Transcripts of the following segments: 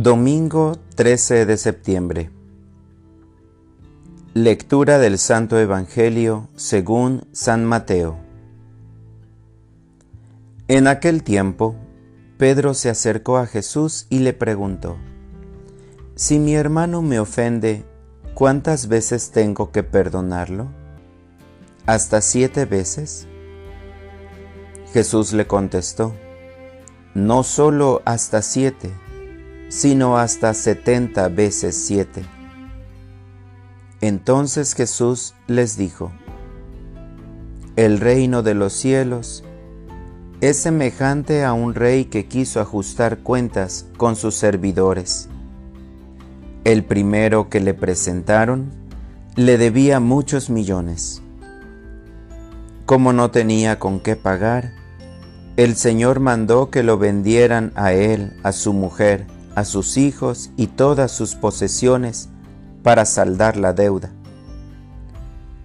Domingo 13 de septiembre. Lectura del Santo Evangelio según San Mateo. En aquel tiempo, Pedro se acercó a Jesús y le preguntó, Si mi hermano me ofende, ¿cuántas veces tengo que perdonarlo? ¿Hasta siete veces? Jesús le contestó, No solo hasta siete, sino hasta setenta veces siete. Entonces Jesús les dijo, El reino de los cielos es semejante a un rey que quiso ajustar cuentas con sus servidores. El primero que le presentaron le debía muchos millones. Como no tenía con qué pagar, el Señor mandó que lo vendieran a él, a su mujer, a sus hijos y todas sus posesiones para saldar la deuda.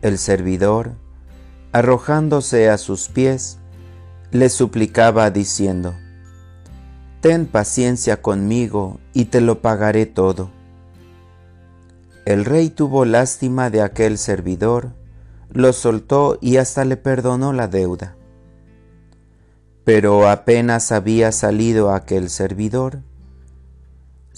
El servidor, arrojándose a sus pies, le suplicaba diciendo, Ten paciencia conmigo y te lo pagaré todo. El rey tuvo lástima de aquel servidor, lo soltó y hasta le perdonó la deuda. Pero apenas había salido aquel servidor,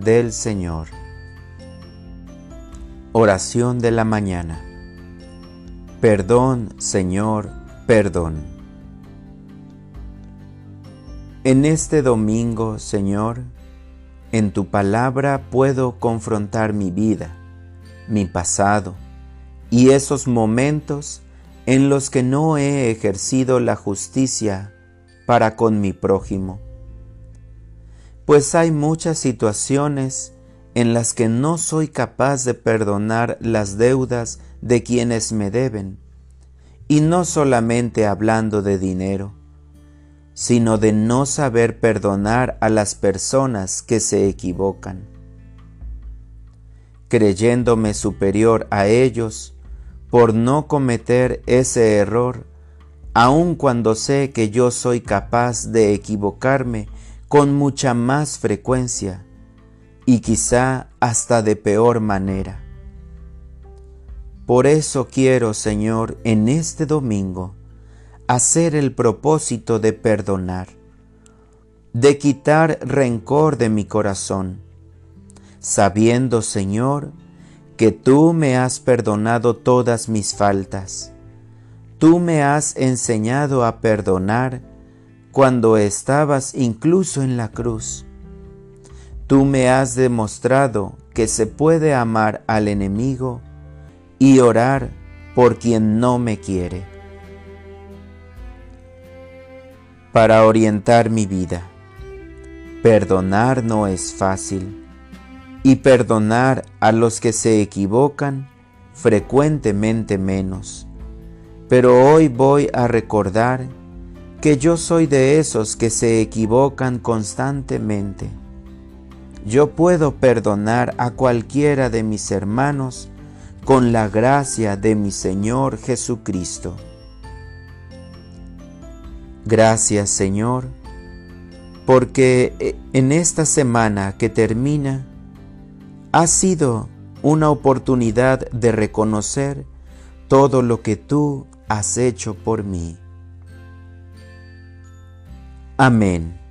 del Señor. Oración de la mañana. Perdón, Señor, perdón. En este domingo, Señor, en tu palabra puedo confrontar mi vida, mi pasado y esos momentos en los que no he ejercido la justicia para con mi prójimo pues hay muchas situaciones en las que no soy capaz de perdonar las deudas de quienes me deben, y no solamente hablando de dinero, sino de no saber perdonar a las personas que se equivocan. Creyéndome superior a ellos por no cometer ese error, aun cuando sé que yo soy capaz de equivocarme con mucha más frecuencia y quizá hasta de peor manera. Por eso quiero, Señor, en este domingo, hacer el propósito de perdonar, de quitar rencor de mi corazón, sabiendo, Señor, que tú me has perdonado todas mis faltas. Tú me has enseñado a perdonar cuando estabas incluso en la cruz. Tú me has demostrado que se puede amar al enemigo y orar por quien no me quiere. Para orientar mi vida, perdonar no es fácil y perdonar a los que se equivocan frecuentemente menos. Pero hoy voy a recordar que yo soy de esos que se equivocan constantemente. yo puedo perdonar a cualquiera de mis hermanos con la gracia de mi Señor Jesucristo. Gracias Señor, porque eh, en esta semana que termina ha sido una oportunidad de reconocer todo lo que tú has hecho por mí. Amén.